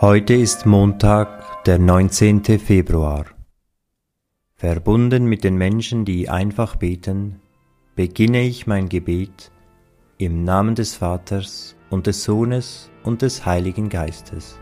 Heute ist Montag, der 19. Februar. Verbunden mit den Menschen, die einfach beten, beginne ich mein Gebet im Namen des Vaters und des Sohnes und des Heiligen Geistes.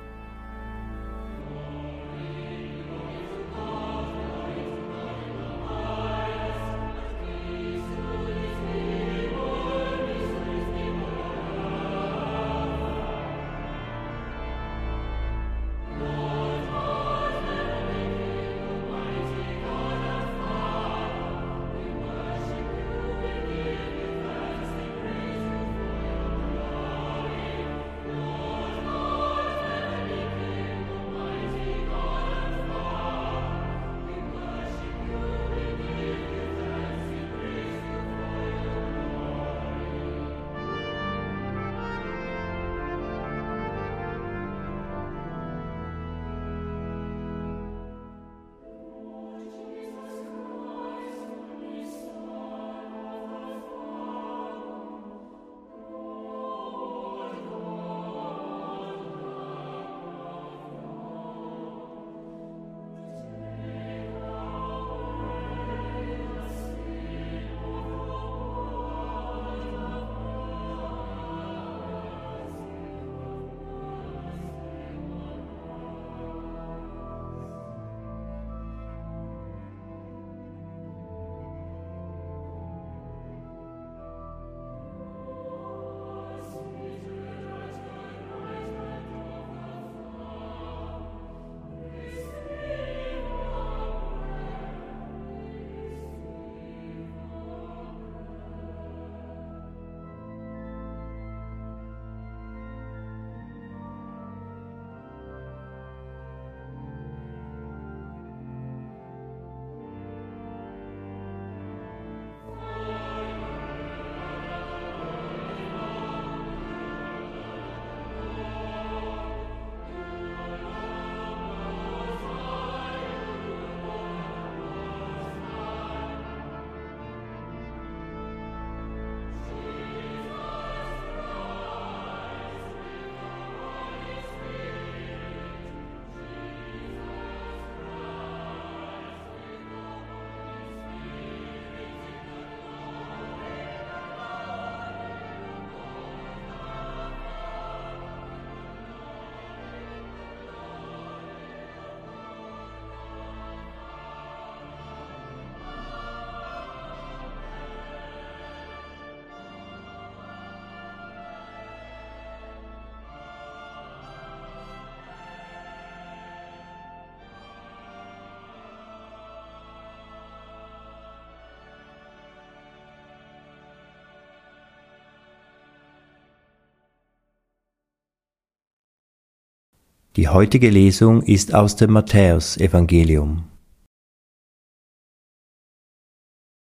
Die heutige Lesung ist aus dem Matthäusevangelium.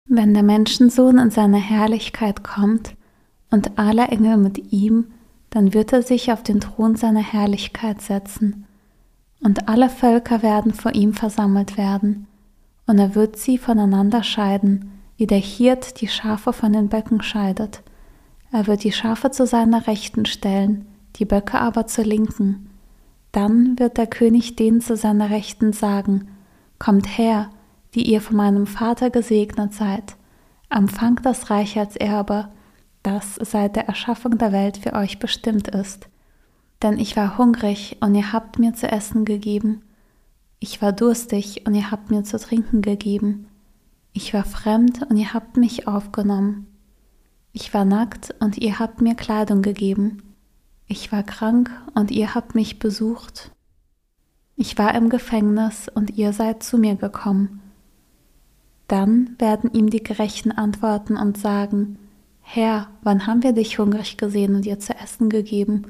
Wenn der Menschensohn in seine Herrlichkeit kommt und alle Engel mit ihm, dann wird er sich auf den Thron seiner Herrlichkeit setzen, und alle Völker werden vor ihm versammelt werden, und er wird sie voneinander scheiden, wie der Hirt die Schafe von den Böcken scheidet. Er wird die Schafe zu seiner Rechten stellen, die Böcke aber zur Linken. Dann wird der König denen zu seiner Rechten sagen, Kommt her, die ihr von meinem Vater gesegnet seid, empfangt das Reich als Erbe, das seit der Erschaffung der Welt für euch bestimmt ist. Denn ich war hungrig und ihr habt mir zu essen gegeben. Ich war durstig und ihr habt mir zu trinken gegeben. Ich war fremd und ihr habt mich aufgenommen. Ich war nackt und ihr habt mir Kleidung gegeben. Ich war krank und ihr habt mich besucht. Ich war im Gefängnis und ihr seid zu mir gekommen. Dann werden ihm die Gerechten antworten und sagen, Herr, wann haben wir dich hungrig gesehen und dir zu essen gegeben?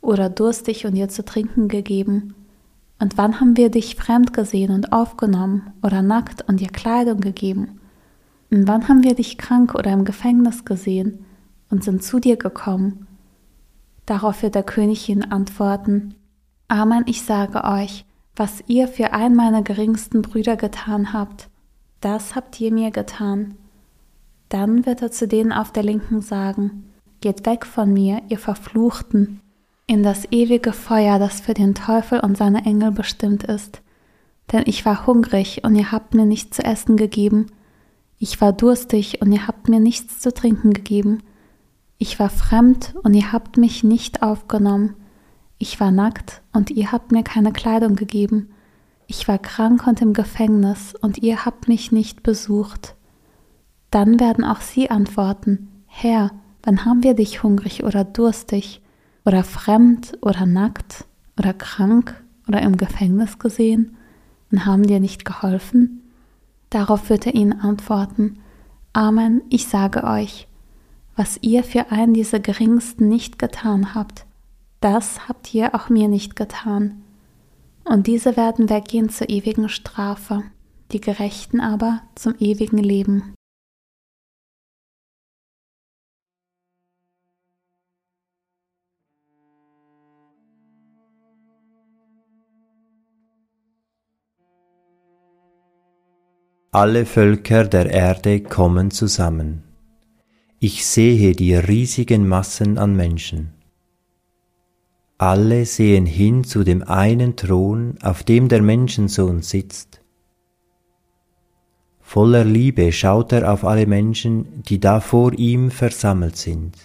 Oder durstig und dir zu trinken gegeben? Und wann haben wir dich fremd gesehen und aufgenommen oder nackt und dir Kleidung gegeben? Und wann haben wir dich krank oder im Gefängnis gesehen und sind zu dir gekommen? Darauf wird der König ihnen antworten, Amen, ich sage euch, was ihr für einen meiner geringsten Brüder getan habt, das habt ihr mir getan. Dann wird er zu denen auf der Linken sagen, Geht weg von mir, ihr Verfluchten. in das ewige Feuer, das für den Teufel und seine Engel bestimmt ist. Denn ich war hungrig und ihr habt mir nichts zu essen gegeben. Ich war durstig und ihr habt mir nichts zu trinken gegeben. Ich war fremd und ihr habt mich nicht aufgenommen. Ich war nackt und ihr habt mir keine Kleidung gegeben. Ich war krank und im Gefängnis und ihr habt mich nicht besucht. Dann werden auch sie antworten, Herr, wann haben wir dich hungrig oder durstig oder fremd oder nackt oder krank oder im Gefängnis gesehen und haben dir nicht geholfen? Darauf wird er ihnen antworten, Amen, ich sage euch, was ihr für einen dieser geringsten nicht getan habt, das habt ihr auch mir nicht getan. Und diese werden weggehen zur ewigen Strafe, die Gerechten aber zum ewigen Leben. Alle Völker der Erde kommen zusammen. Ich sehe die riesigen Massen an Menschen. Alle sehen hin zu dem einen Thron, auf dem der Menschensohn sitzt. Voller Liebe schaut er auf alle Menschen, die da vor ihm versammelt sind.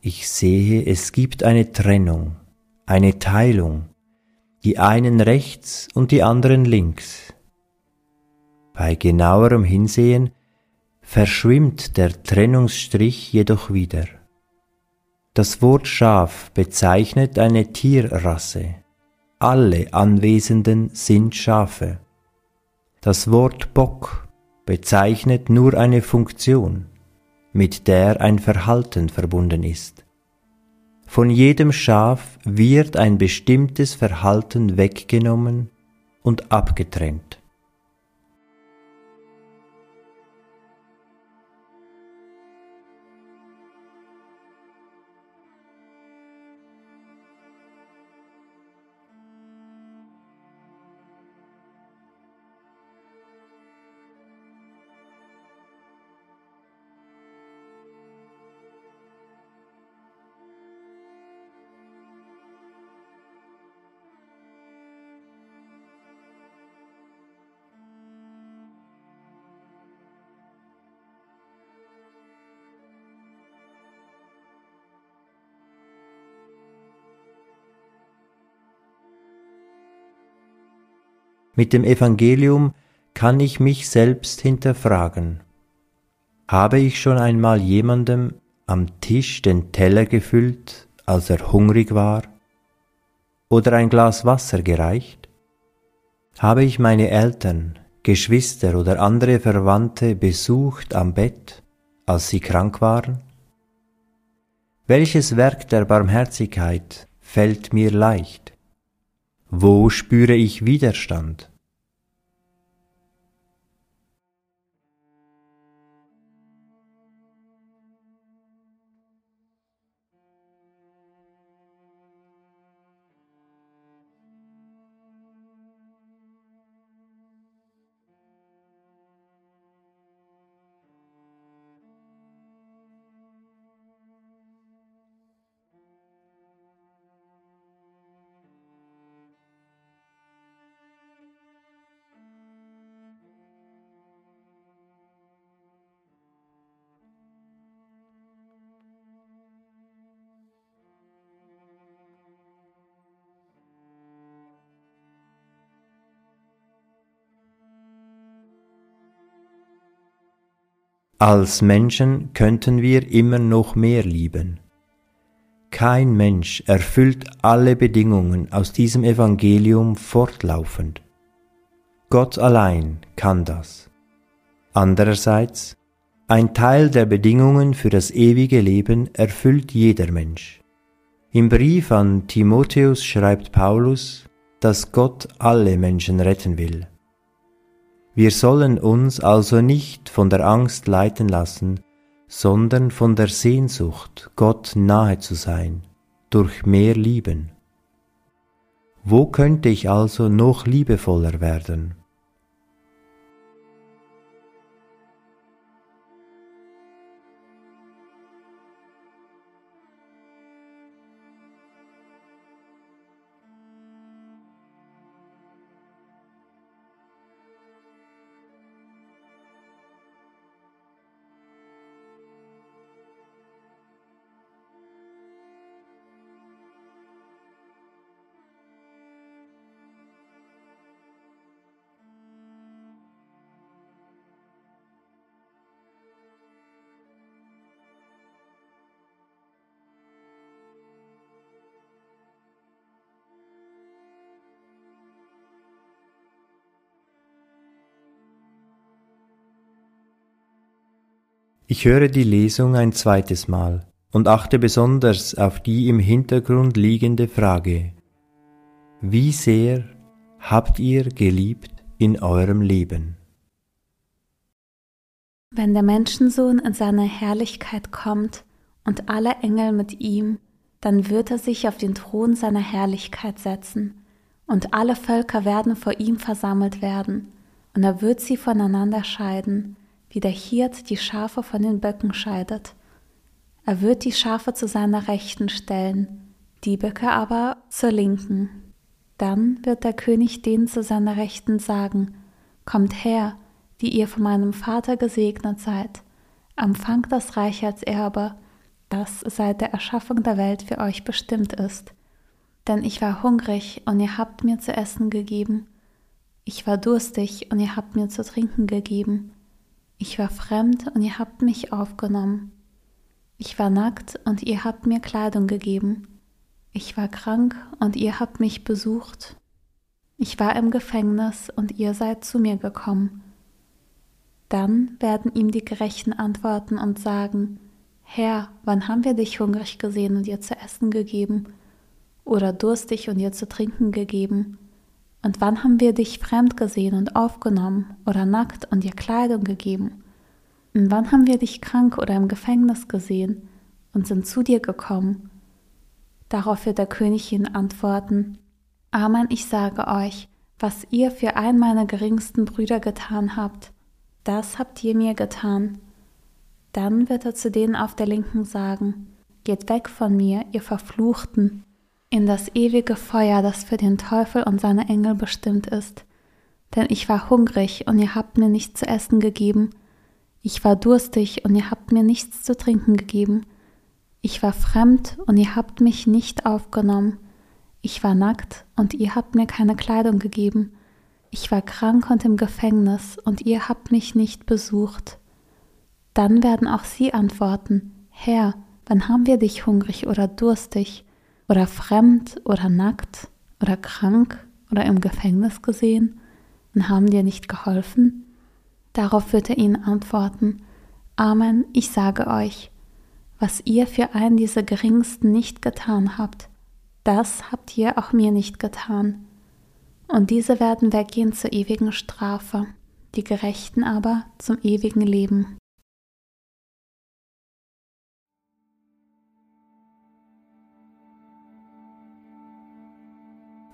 Ich sehe, es gibt eine Trennung, eine Teilung, die einen rechts und die anderen links. Bei genauerem Hinsehen verschwimmt der Trennungsstrich jedoch wieder. Das Wort Schaf bezeichnet eine Tierrasse. Alle Anwesenden sind Schafe. Das Wort Bock bezeichnet nur eine Funktion, mit der ein Verhalten verbunden ist. Von jedem Schaf wird ein bestimmtes Verhalten weggenommen und abgetrennt. Mit dem Evangelium kann ich mich selbst hinterfragen. Habe ich schon einmal jemandem am Tisch den Teller gefüllt, als er hungrig war? Oder ein Glas Wasser gereicht? Habe ich meine Eltern, Geschwister oder andere Verwandte besucht am Bett, als sie krank waren? Welches Werk der Barmherzigkeit fällt mir leicht? Wo spüre ich Widerstand? Als Menschen könnten wir immer noch mehr lieben. Kein Mensch erfüllt alle Bedingungen aus diesem Evangelium fortlaufend. Gott allein kann das. Andererseits, ein Teil der Bedingungen für das ewige Leben erfüllt jeder Mensch. Im Brief an Timotheus schreibt Paulus, dass Gott alle Menschen retten will. Wir sollen uns also nicht von der Angst leiten lassen, sondern von der Sehnsucht, Gott nahe zu sein, durch mehr Lieben. Wo könnte ich also noch liebevoller werden? Ich höre die Lesung ein zweites Mal und achte besonders auf die im Hintergrund liegende Frage. Wie sehr habt ihr geliebt in eurem Leben? Wenn der Menschensohn in seine Herrlichkeit kommt und alle Engel mit ihm, dann wird er sich auf den Thron seiner Herrlichkeit setzen, und alle Völker werden vor ihm versammelt werden, und er wird sie voneinander scheiden, wie der Hirt die Schafe von den Böcken scheidet. Er wird die Schafe zu seiner Rechten stellen, die Böcke aber zur Linken. Dann wird der König denen zu seiner Rechten sagen, Kommt her, die ihr von meinem Vater gesegnet seid, empfangt das Reich als Erbe, das seit der Erschaffung der Welt für euch bestimmt ist. Denn ich war hungrig und ihr habt mir zu essen gegeben, ich war durstig und ihr habt mir zu trinken gegeben, ich war fremd und ihr habt mich aufgenommen. Ich war nackt und ihr habt mir Kleidung gegeben. Ich war krank und ihr habt mich besucht. Ich war im Gefängnis und ihr seid zu mir gekommen. Dann werden ihm die Gerechten antworten und sagen, Herr, wann haben wir dich hungrig gesehen und dir zu essen gegeben? Oder durstig und dir zu trinken gegeben? Und wann haben wir dich fremd gesehen und aufgenommen oder nackt und dir Kleidung gegeben? Und wann haben wir dich krank oder im Gefängnis gesehen und sind zu dir gekommen? Darauf wird der König ihnen antworten, Amen, ich sage euch, was ihr für einen meiner geringsten Brüder getan habt, das habt ihr mir getan. Dann wird er zu denen auf der Linken sagen, Geht weg von mir, ihr Verfluchten, in das ewige Feuer, das für den Teufel und seine Engel bestimmt ist. Denn ich war hungrig und ihr habt mir nichts zu essen gegeben. Ich war durstig und ihr habt mir nichts zu trinken gegeben. Ich war fremd und ihr habt mich nicht aufgenommen. Ich war nackt und ihr habt mir keine Kleidung gegeben. Ich war krank und im Gefängnis und ihr habt mich nicht besucht. Dann werden auch sie antworten, Herr, wann haben wir dich hungrig oder durstig oder fremd oder nackt oder krank oder im Gefängnis gesehen und haben dir nicht geholfen? Darauf wird er ihnen antworten, Amen, ich sage euch, was ihr für einen dieser geringsten nicht getan habt, das habt ihr auch mir nicht getan. Und diese werden weggehen zur ewigen Strafe, die Gerechten aber zum ewigen Leben.